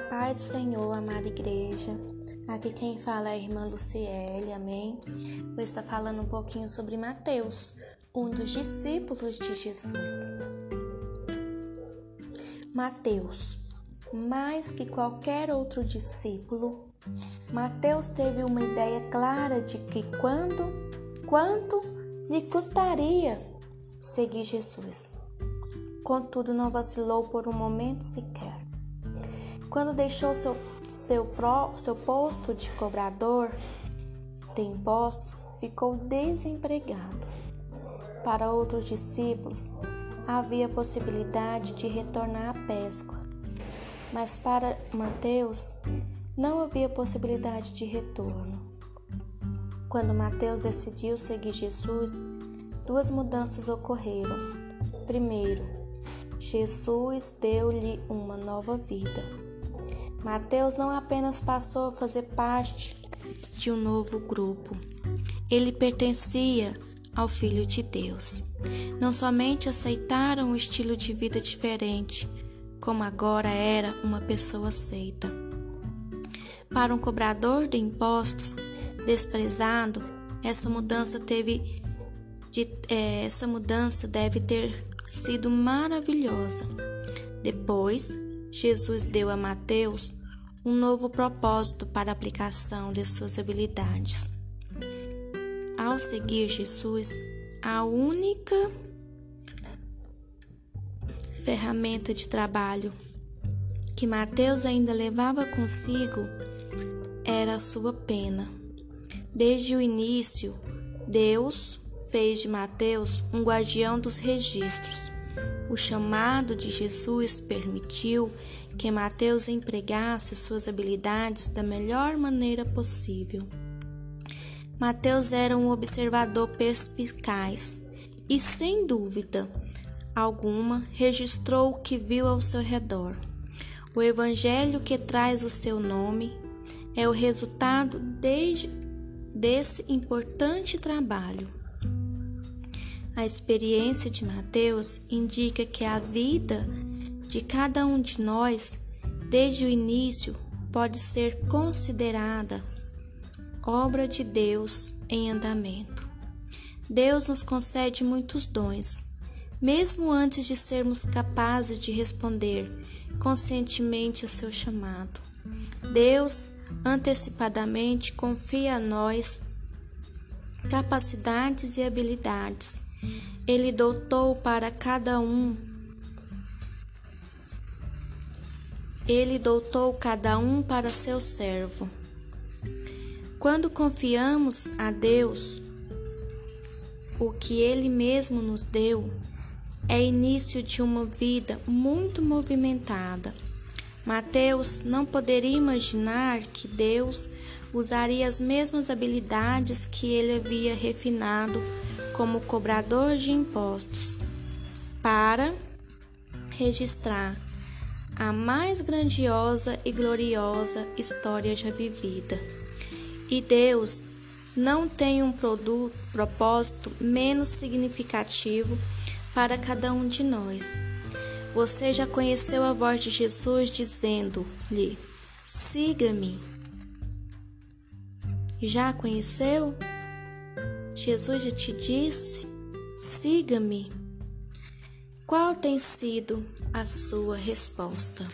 paz do Senhor, amada igreja. Aqui quem fala é a irmã Luciele, amém? Vou estar falando um pouquinho sobre Mateus, um dos discípulos de Jesus. Mateus, mais que qualquer outro discípulo, Mateus teve uma ideia clara de que quando, quanto lhe custaria seguir Jesus. Contudo, não vacilou por um momento sequer. Quando deixou seu, seu, pro, seu posto de cobrador de impostos, ficou desempregado. Para outros discípulos, havia possibilidade de retornar à pesca, mas para Mateus não havia possibilidade de retorno. Quando Mateus decidiu seguir Jesus, duas mudanças ocorreram. Primeiro, Jesus deu-lhe uma nova vida. Mateus não apenas passou a fazer parte de um novo grupo, ele pertencia ao Filho de Deus. Não somente aceitaram um estilo de vida diferente, como agora era uma pessoa aceita. Para um cobrador de impostos desprezado, essa mudança teve de, é, essa mudança deve ter sido maravilhosa. Depois, Jesus deu a Mateus um novo propósito para a aplicação de suas habilidades. Ao seguir Jesus, a única ferramenta de trabalho que Mateus ainda levava consigo era a sua pena. Desde o início, Deus fez de Mateus um guardião dos registros o chamado de Jesus permitiu que Mateus empregasse suas habilidades da melhor maneira possível. Mateus era um observador perspicaz e, sem dúvida alguma, registrou o que viu ao seu redor. O evangelho que traz o seu nome é o resultado de, desse importante trabalho. A experiência de Mateus indica que a vida de cada um de nós, desde o início, pode ser considerada obra de Deus em andamento. Deus nos concede muitos dons, mesmo antes de sermos capazes de responder conscientemente a seu chamado. Deus antecipadamente confia a nós capacidades e habilidades ele dotou para cada um. Ele dotou cada um para seu servo. Quando confiamos a Deus, o que Ele mesmo nos deu é início de uma vida muito movimentada. Mateus não poderia imaginar que Deus usaria as mesmas habilidades que ele havia refinado como cobrador de impostos para registrar a mais grandiosa e gloriosa história já vivida. E Deus não tem um produto, propósito menos significativo para cada um de nós. Você já conheceu a voz de Jesus dizendo-lhe: Siga-me. Já conheceu? Jesus já te disse: siga-me. Qual tem sido a sua resposta?